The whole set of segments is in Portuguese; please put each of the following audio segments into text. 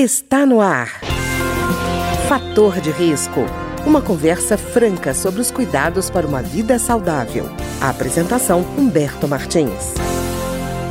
Está no ar. Fator de risco. Uma conversa franca sobre os cuidados para uma vida saudável. A apresentação Humberto Martins.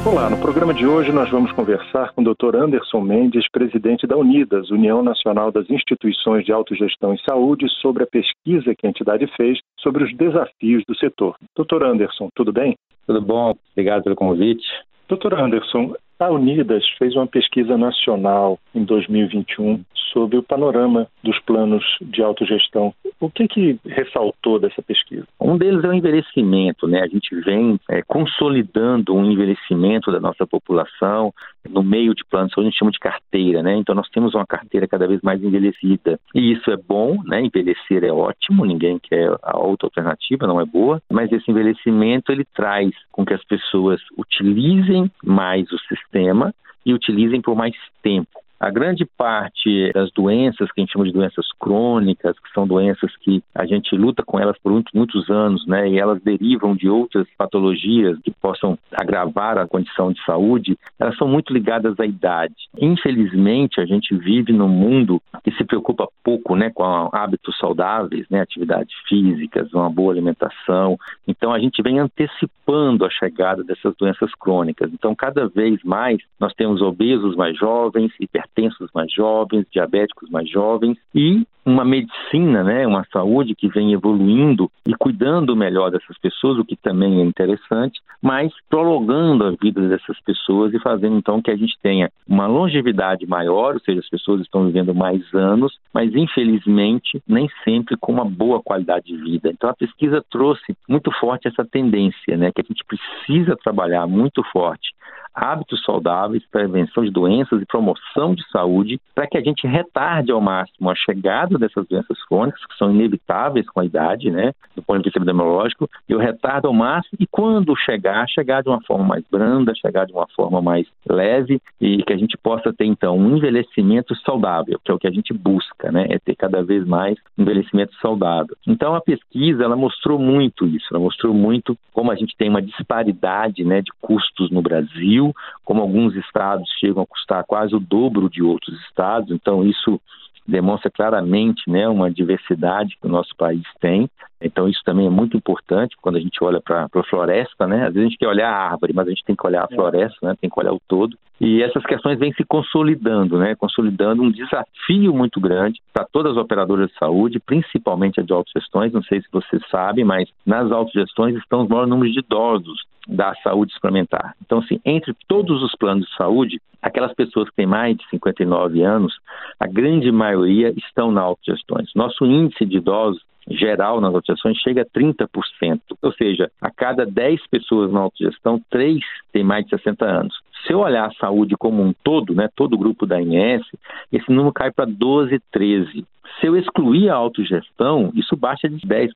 Olá, no programa de hoje nós vamos conversar com o Dr. Anderson Mendes, presidente da Unidas, União Nacional das Instituições de Autogestão em Saúde, sobre a pesquisa que a entidade fez sobre os desafios do setor. Dr. Anderson, tudo bem? Tudo bom, obrigado pelo convite. Doutor Anderson, a Unidas fez uma pesquisa nacional em 2021 sobre o panorama dos planos de autogestão. O que, que ressaltou dessa pesquisa? Um deles é o envelhecimento, né? A gente vem é, consolidando um envelhecimento da nossa população no meio de planos, a gente chama de carteira, né? Então nós temos uma carteira cada vez mais envelhecida e isso é bom, né? Envelhecer é ótimo, ninguém quer a outra alternativa, não é boa, mas esse envelhecimento ele traz com que as pessoas utilizem mais o sistema e utilizem por mais tempo. A grande parte das doenças que a gente chama de doenças crônicas, que são doenças que a gente luta com elas por muitos, muitos anos, né, e elas derivam de outras patologias que possam agravar a condição de saúde, elas são muito ligadas à idade. Infelizmente, a gente vive num mundo que se preocupa pouco, né, com hábitos saudáveis, né, atividades físicas, uma boa alimentação. Então, a gente vem antecipando a chegada dessas doenças crônicas. Então, cada vez mais nós temos obesos mais jovens, hiper hipertensos mais jovens, diabéticos mais jovens e uma medicina, né, uma saúde que vem evoluindo e cuidando melhor dessas pessoas, o que também é interessante, mas prolongando a vida dessas pessoas e fazendo então que a gente tenha uma longevidade maior, ou seja, as pessoas estão vivendo mais anos, mas infelizmente nem sempre com uma boa qualidade de vida. Então a pesquisa trouxe muito forte essa tendência, né, que a gente precisa trabalhar muito forte hábitos saudáveis, prevenção de doenças e promoção de saúde, para que a gente retarde ao máximo a chegada dessas doenças crônicas, que são inevitáveis com a idade, né, do ponto de vista epidemiológico, e o retardo ao máximo, e quando chegar, chegar de uma forma mais branda, chegar de uma forma mais leve, e que a gente possa ter, então, um envelhecimento saudável, que é o que a gente busca, né, é ter cada vez mais envelhecimento saudável. Então, a pesquisa, ela mostrou muito isso, ela mostrou muito como a gente tem uma disparidade, né, de custos no Brasil, como alguns estados chegam a custar quase o dobro de outros estados, então isso demonstra claramente né, uma diversidade que o nosso país tem. Então isso também é muito importante quando a gente olha para a floresta, né? Às vezes a gente quer olhar a árvore, mas a gente tem que olhar a é. floresta, né? Tem que olhar o todo. E essas questões vêm se consolidando, né? Consolidando um desafio muito grande para todas as operadoras de saúde, principalmente a de autogestões. Não sei se você sabe, mas nas autogestões estão os maiores números de idosos da saúde suplementar. Então, assim, entre todos os planos de saúde, aquelas pessoas que têm mais de 59 anos, a grande maioria estão na autogestões. Nosso índice de idosos geral nas autogestões chega a 30%. Ou seja, a cada 10 pessoas na autogestão, 3 têm mais de 60 anos. Se eu olhar a saúde como um todo, né, todo o grupo da INS, esse número cai para 12, 13. Se eu excluir a autogestão, isso baixa de 10%.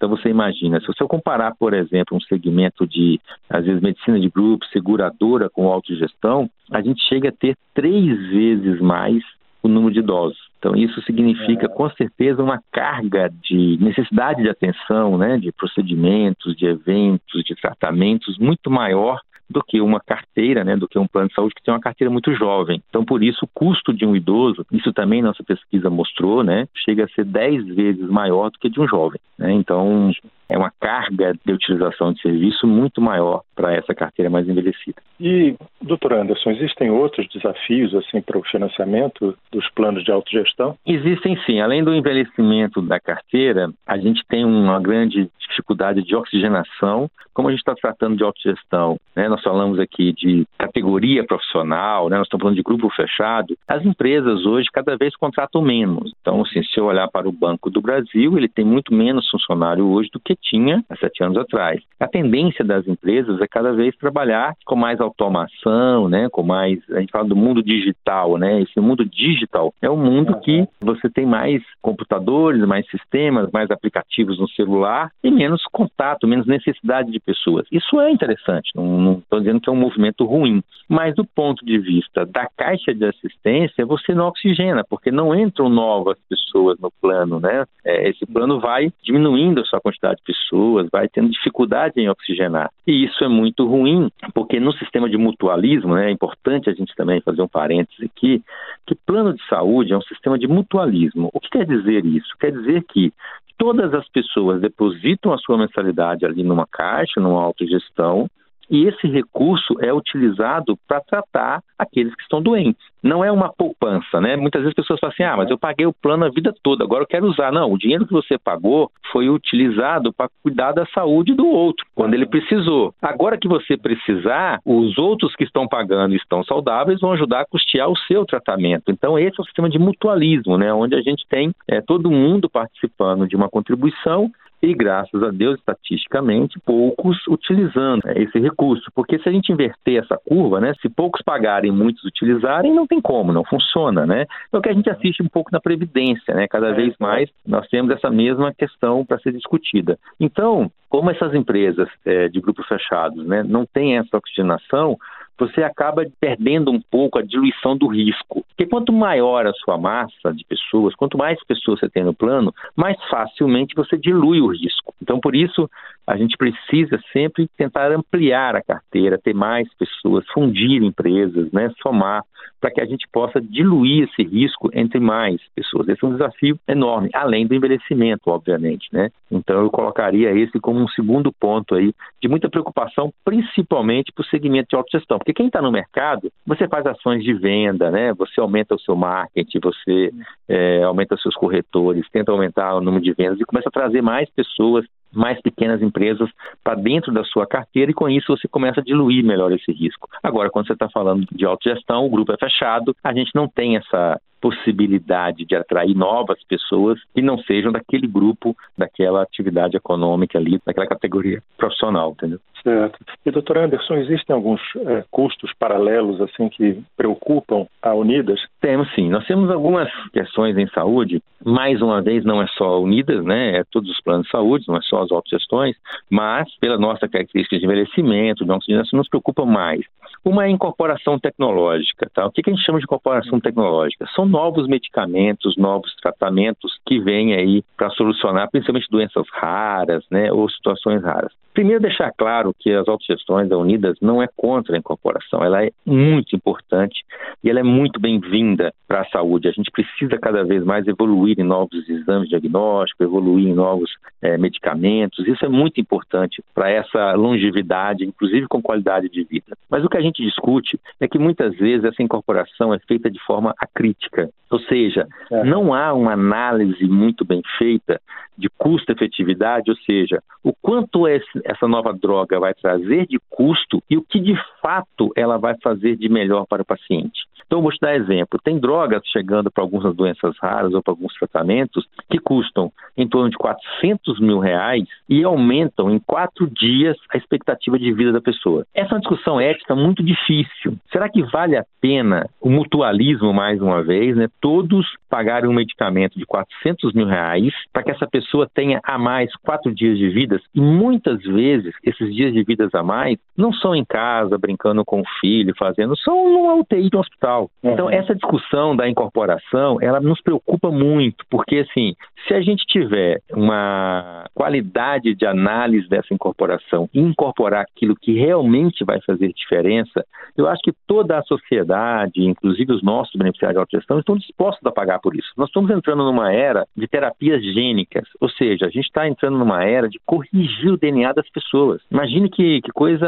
Então você imagina, se você comparar, por exemplo, um segmento de, às vezes, medicina de grupo, seguradora com autogestão, a gente chega a ter três vezes mais o número de idosos. Então, isso significa, com certeza, uma carga de necessidade de atenção, né, de procedimentos, de eventos, de tratamentos muito maior do que uma carteira, né, do que um plano de saúde que tem uma carteira muito jovem. Então, por isso, o custo de um idoso, isso também nossa pesquisa mostrou, né, chega a ser 10 vezes maior do que de um jovem. Né? Então, é uma carga de utilização de serviço muito maior para essa carteira mais envelhecida. E, doutor Anderson, existem outros desafios assim para o financiamento dos planos de autogestão? Existem sim. Além do envelhecimento da carteira, a gente tem uma grande dificuldade de oxigenação. Como a gente está tratando de autogestão, né, nós falamos aqui de categoria profissional, né, nós estamos falando de grupo fechado, as empresas hoje cada vez contratam menos. Então, assim, se eu olhar para o Banco do Brasil, ele tem muito menos funcionário hoje do que tinha há sete anos atrás. A tendência das empresas é cada vez trabalhar com mais automação, né, com mais, a gente fala do mundo digital, né, esse mundo digital é um mundo que você tem mais computadores, mais sistemas, mais aplicativos no celular e menos contato, menos necessidade de pessoas. Isso é interessante, não estou dizendo que é um movimento ruim, mas do ponto de vista da caixa de assistência, você não oxigena, porque não entram novas pessoas no plano, né? É, esse plano vai diminuindo a sua quantidade de pessoas, vai tendo dificuldade em oxigenar. E isso é muito ruim, porque no sistema de mutualismo, né, é importante a gente também fazer um parêntese aqui, que plano de saúde é um sistema de mutualismo. O que quer dizer isso? Quer dizer que todas as pessoas depositam a sua mensalidade ali numa caixa, numa autogestão, e esse recurso é utilizado para tratar aqueles que estão doentes. Não é uma poupança, né? Muitas vezes as pessoas falam assim: ah, mas eu paguei o plano a vida toda, agora eu quero usar. Não, o dinheiro que você pagou foi utilizado para cuidar da saúde do outro, quando ele precisou. Agora que você precisar, os outros que estão pagando e estão saudáveis vão ajudar a custear o seu tratamento. Então, esse é o sistema de mutualismo, né? Onde a gente tem é, todo mundo participando de uma contribuição e, graças a Deus, estatisticamente, poucos utilizando né, esse recurso. Porque se a gente inverter essa curva, né, se poucos pagarem, muitos utilizarem, não tem como, não funciona, né? É o que a gente assiste um pouco na Previdência, né? Cada é. vez mais nós temos essa mesma questão para ser discutida. Então, como essas empresas é, de grupos fechados né, não têm essa oxigenação, você acaba perdendo um pouco a diluição do risco. Porque quanto maior a sua massa de pessoas, quanto mais pessoas você tem no plano, mais facilmente você dilui o risco. Então, por isso, a gente precisa sempre tentar ampliar a carteira, ter mais pessoas, fundir empresas, né, somar, para que a gente possa diluir esse risco entre mais pessoas. Esse é um desafio enorme, além do envelhecimento, obviamente, né? Então eu colocaria esse como um segundo ponto aí de muita preocupação, principalmente para o segmento de autogestão, porque quem está no mercado, você faz ações de venda, né? Você aumenta o seu marketing, você é, aumenta seus corretores, tenta aumentar o número de vendas e começa a trazer mais pessoas mais pequenas empresas para dentro da sua carteira e com isso você começa a diluir melhor esse risco. Agora, quando você está falando de autogestão, o grupo é fechado, a gente não tem essa possibilidade de atrair novas pessoas que não sejam daquele grupo, daquela atividade econômica ali, daquela categoria profissional, entendeu? Certo. E, doutor Anderson, existem alguns é, custos paralelos, assim, que preocupam a Unidas? Temos sim. Nós temos algumas questões em saúde. Mais uma vez, não é só a Unidas, né? É todos os planos de saúde, não é só as autogestões, mas pela nossa característica de envelhecimento, de oxigenação, nos preocupa mais. Uma é incorporação tecnológica, tá? O que a gente chama de incorporação tecnológica? São novos medicamentos, novos tratamentos que vêm aí para solucionar principalmente doenças raras, né? Ou situações raras. Primeiro, deixar claro que as autogestões da Unidas não é contra a incorporação, ela é muito importante e ela é muito bem-vinda para a saúde. A gente precisa cada vez mais evoluir em novos exames diagnósticos, evoluir em novos é, medicamentos. Isso é muito importante para essa longevidade, inclusive com qualidade de vida. Mas o que a gente discute é que muitas vezes essa incorporação é feita de forma acrítica, ou seja, é. não há uma análise muito bem feita de custo-efetividade, ou seja, o quanto essa nova droga vai trazer de custo e o que de fato ela vai fazer de melhor para o paciente. Então, vou te dar exemplo. Tem drogas chegando para algumas doenças raras ou para alguns tratamentos que custam em torno de 400 mil reais e aumentam em quatro dias a expectativa de vida da pessoa. Essa é uma discussão ética muito difícil. Será que vale a pena o mutualismo, mais uma vez, né? todos pagarem um medicamento de 400 mil reais para que essa pessoa tenha a mais quatro dias de vida? E muitas vezes, esses dias de vida a mais não são em casa, brincando com o filho, fazendo, são numa UTI de um hospital Uhum. Então, essa discussão da incorporação, ela nos preocupa muito, porque, assim, se a gente tiver uma qualidade de análise dessa incorporação e incorporar aquilo que realmente vai fazer diferença, eu acho que toda a sociedade, inclusive os nossos beneficiários de autogestão, estão dispostos a pagar por isso. Nós estamos entrando numa era de terapias gênicas, ou seja, a gente está entrando numa era de corrigir o DNA das pessoas. Imagine que, que coisa,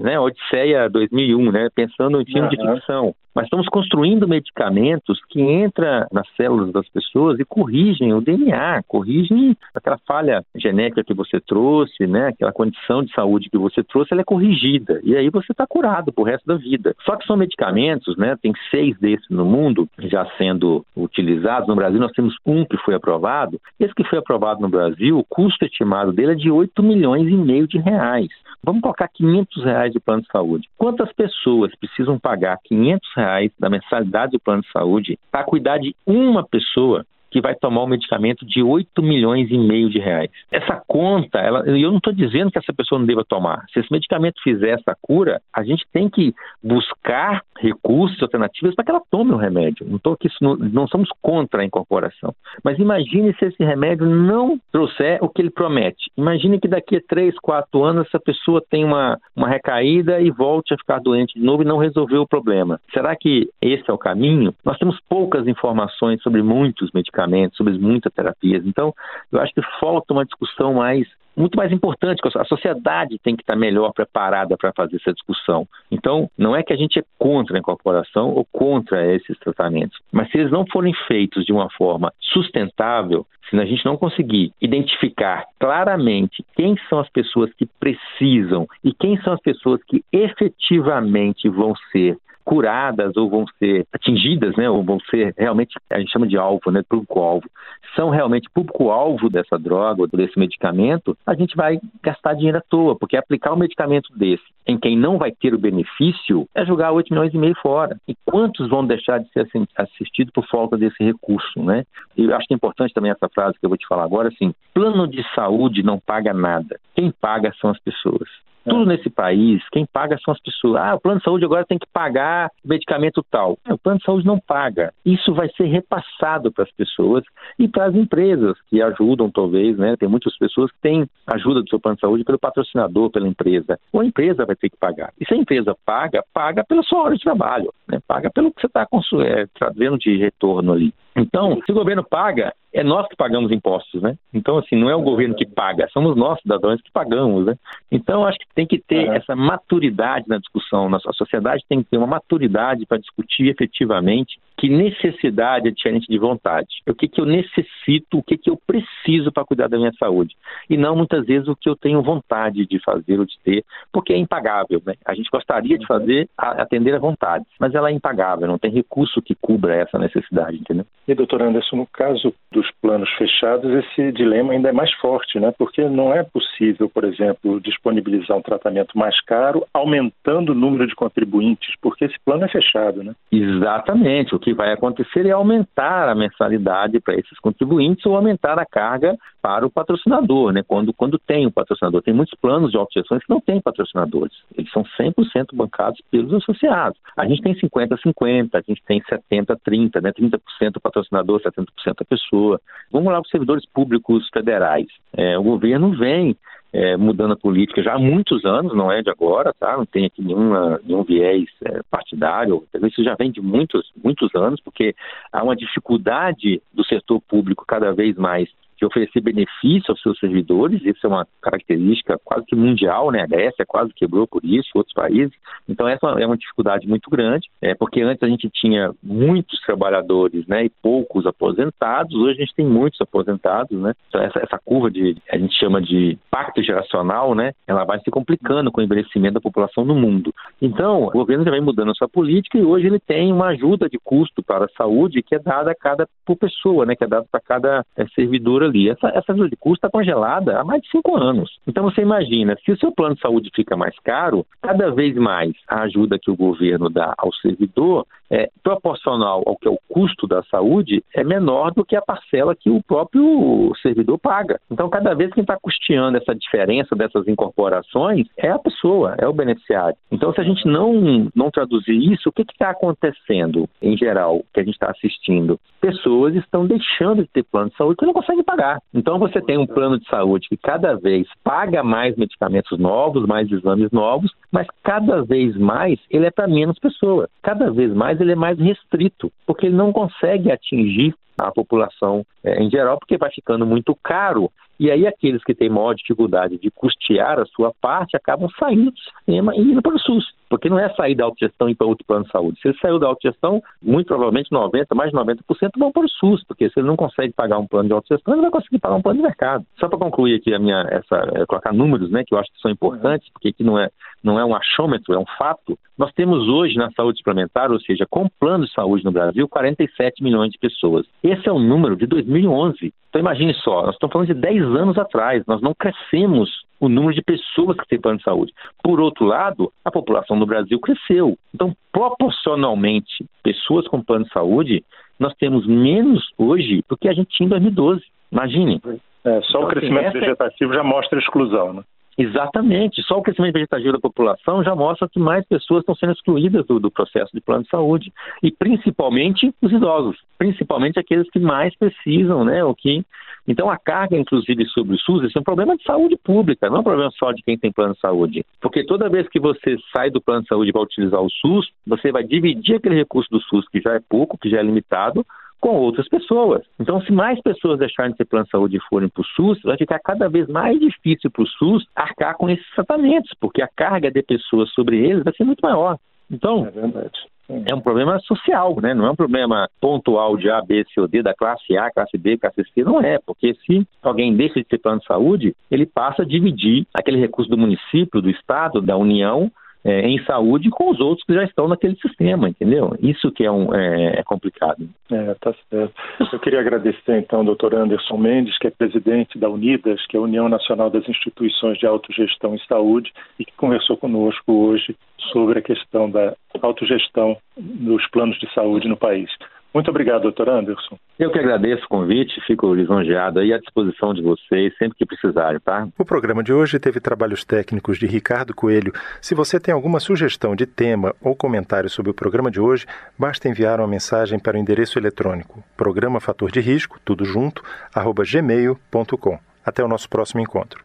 né, Odisseia 2001, né, pensando em filme uhum. de ficção. Mas estamos construindo medicamentos que entram nas células das pessoas e corrigem o DNA, corrigem aquela falha genética que você trouxe, né? Aquela condição de saúde que você trouxe, ela é corrigida. E aí você está curado pro resto da vida. Só que são medicamentos, né? Tem seis desses no mundo já sendo utilizados. No Brasil nós temos um que foi aprovado. Esse que foi aprovado no Brasil, o custo estimado dele é de 8 milhões e meio de reais. Vamos colocar 500 reais de plano de saúde. Quantas pessoas precisam pagar 500 reais da mensalidade do plano de saúde para cuidar de uma pessoa que vai tomar um medicamento de 8 milhões e meio de reais. Essa conta, ela, eu não estou dizendo que essa pessoa não deva tomar. Se esse medicamento fizer essa cura, a gente tem que buscar recursos, alternativas para que ela tome o remédio. Não, tô aqui, não somos contra a incorporação. Mas imagine se esse remédio não trouxer o que ele promete. Imagine que daqui a 3, 4 anos essa pessoa tem uma, uma recaída e volte a ficar doente de novo e não resolveu o problema. Será que esse é o caminho? Nós temos poucas informações sobre muitos medicamentos, sobre muitas terapias. Então, eu acho que falta uma discussão mais muito mais importante, a sociedade tem que estar melhor preparada para fazer essa discussão. Então, não é que a gente é contra a incorporação ou contra esses tratamentos, mas se eles não forem feitos de uma forma sustentável, se a gente não conseguir identificar claramente quem são as pessoas que precisam e quem são as pessoas que efetivamente vão ser curadas ou vão ser atingidas, né, ou vão ser realmente, a gente chama de alvo, né, público-alvo, são realmente público-alvo dessa droga ou desse medicamento, a gente vai gastar dinheiro à toa, porque aplicar um medicamento desse em quem não vai ter o benefício é jogar 8 milhões e meio fora. E quantos vão deixar de ser assistidos por falta desse recurso, né? E eu acho que é importante também essa frase que eu vou te falar agora, assim, plano de saúde não paga nada. Quem paga são as pessoas. Tudo nesse país, quem paga são as pessoas. Ah, o plano de saúde agora tem que pagar medicamento tal. É, o plano de saúde não paga. Isso vai ser repassado para as pessoas e para as empresas que ajudam, talvez, né? Tem muitas pessoas que têm ajuda do seu plano de saúde pelo patrocinador, pela empresa. Ou a empresa vai ter que pagar. E se a empresa paga, paga pela sua hora de trabalho, né? Paga pelo que você está é, trazendo de retorno ali. Então, se o governo paga, é nós que pagamos impostos, né? Então, assim, não é o governo que paga, somos nós, cidadãos, que pagamos, né? Então, acho que tem que ter essa maturidade na discussão. A sociedade tem que ter uma maturidade para discutir efetivamente que necessidade é diferente de vontade. O que, que eu necessito, o que, que eu preciso para cuidar da minha saúde. E não, muitas vezes, o que eu tenho vontade de fazer ou de ter, porque é impagável, né? A gente gostaria de fazer, atender a vontade, mas ela é impagável, não tem recurso que cubra essa necessidade, entendeu? E, doutor Anderson, no caso dos planos fechados, esse dilema ainda é mais forte, né? Porque não é possível, por exemplo, disponibilizar um tratamento mais caro aumentando o número de contribuintes, porque esse plano é fechado, né? Exatamente. O que vai acontecer é aumentar a mensalidade para esses contribuintes ou aumentar a carga para o patrocinador, né? Quando, quando tem o um patrocinador. Tem muitos planos de autogestões que não têm patrocinadores. Eles são 100% bancados pelos associados. A gente tem 50-50, a gente tem 70-30, né? 30% patrocinador, 70% a pessoa. Vamos lá para os servidores públicos federais. É, o governo vem é, mudando a política já há muitos anos, não é de agora, tá? Não tem aqui nenhuma, nenhum viés é, partidário, isso já vem de muitos, muitos anos, porque há uma dificuldade do setor público cada vez mais de oferecer benefício aos seus servidores, isso é uma característica quase que mundial, né? A Grécia quase quebrou por isso, outros países. Então essa é uma dificuldade muito grande, é, porque antes a gente tinha muitos trabalhadores, né, e poucos aposentados. Hoje a gente tem muitos aposentados, né? Então essa, essa curva de a gente chama de pacto geracional, né? Ela vai se complicando com o envelhecimento da população no mundo. Então o governo já vem mudando a sua política e hoje ele tem uma ajuda de custo para a saúde que é dada a cada por pessoa, né? Que é dada para cada é, servidor ali. Essa, essa ajuda de custo está congelada há mais de cinco anos. Então você imagina, se o seu plano de saúde fica mais caro, cada vez mais a ajuda que o governo dá ao servidor é proporcional ao que é o custo da saúde é menor do que a parcela que o próprio servidor paga. Então, cada vez quem está custeando essa diferença dessas incorporações é a pessoa, é o beneficiário. Então, se a gente não, não traduzir isso, o que está acontecendo em geral que a gente está assistindo? Pessoas estão deixando de ter plano de saúde que não conseguem pagar. Então, você tem um plano de saúde que cada vez paga mais medicamentos novos, mais exames novos, mas cada vez mais ele é para menos pessoas. Cada vez mais ele é mais restrito, porque ele não consegue atingir a população é, em geral, porque vai ficando muito caro. E aí aqueles que têm maior dificuldade de custear a sua parte acabam saindo do sistema e indo para o SUS. Porque não é sair da autogestão e ir para outro plano de saúde. Se ele saiu da autogestão, muito provavelmente 90%, mais de 90% vão para o SUS, porque se ele não consegue pagar um plano de autogestão, ele vai conseguir pagar um plano de mercado. Só para concluir aqui a minha, essa, é, colocar números, né, que eu acho que são importantes, porque aqui não é, não é um achômetro, é um fato. Nós temos hoje na saúde suplementar, ou seja, com plano de saúde no Brasil, 47 milhões de pessoas. Esse é o número de 2011. Então imagine só, nós estamos falando de 10 anos atrás, nós não crescemos o número de pessoas que têm plano de saúde. Por outro lado, a população do Brasil cresceu. Então, proporcionalmente, pessoas com plano de saúde, nós temos menos hoje do que a gente tinha em 2012. Imagine. É, só então, o assim, crescimento assim, vegetativo já mostra exclusão, né? Exatamente. Só o crescimento vegetativo da população já mostra que mais pessoas estão sendo excluídas do, do, processo de plano de saúde. E principalmente os idosos, principalmente aqueles que mais precisam, né? O que... Então a carga, inclusive, sobre o SUS, isso é um problema de saúde pública, não é um problema só de quem tem plano de saúde. Porque toda vez que você sai do plano de saúde e vai utilizar o SUS, você vai dividir aquele recurso do SUS que já é pouco, que já é limitado, com outras pessoas. Então, se mais pessoas deixarem de ter plano de saúde e forem para o SUS, vai ficar cada vez mais difícil para o SUS arcar com esses tratamentos, porque a carga de pessoas sobre eles vai ser muito maior. Então, é. É um problema social, né? não é um problema pontual de A, B, C ou D, da classe A, classe B, classe C, não é, porque se alguém deixa de ter plano de saúde, ele passa a dividir aquele recurso do município, do Estado, da União, é, em saúde com os outros que já estão naquele sistema, entendeu? Isso que é, um, é, é complicado. É, tá certo. Eu queria agradecer então ao doutor Anderson Mendes, que é presidente da Unidas, que é a União Nacional das Instituições de Autogestão em Saúde, e que conversou conosco hoje sobre a questão da autogestão nos planos de saúde no país. Muito obrigado, doutor Anderson. Eu que agradeço o convite, fico lisonjeado aí à disposição de vocês sempre que precisarem, tá? O programa de hoje teve trabalhos técnicos de Ricardo Coelho. Se você tem alguma sugestão de tema ou comentário sobre o programa de hoje, basta enviar uma mensagem para o endereço eletrônico programa fator de risco, tudo junto, arroba gmail.com. Até o nosso próximo encontro.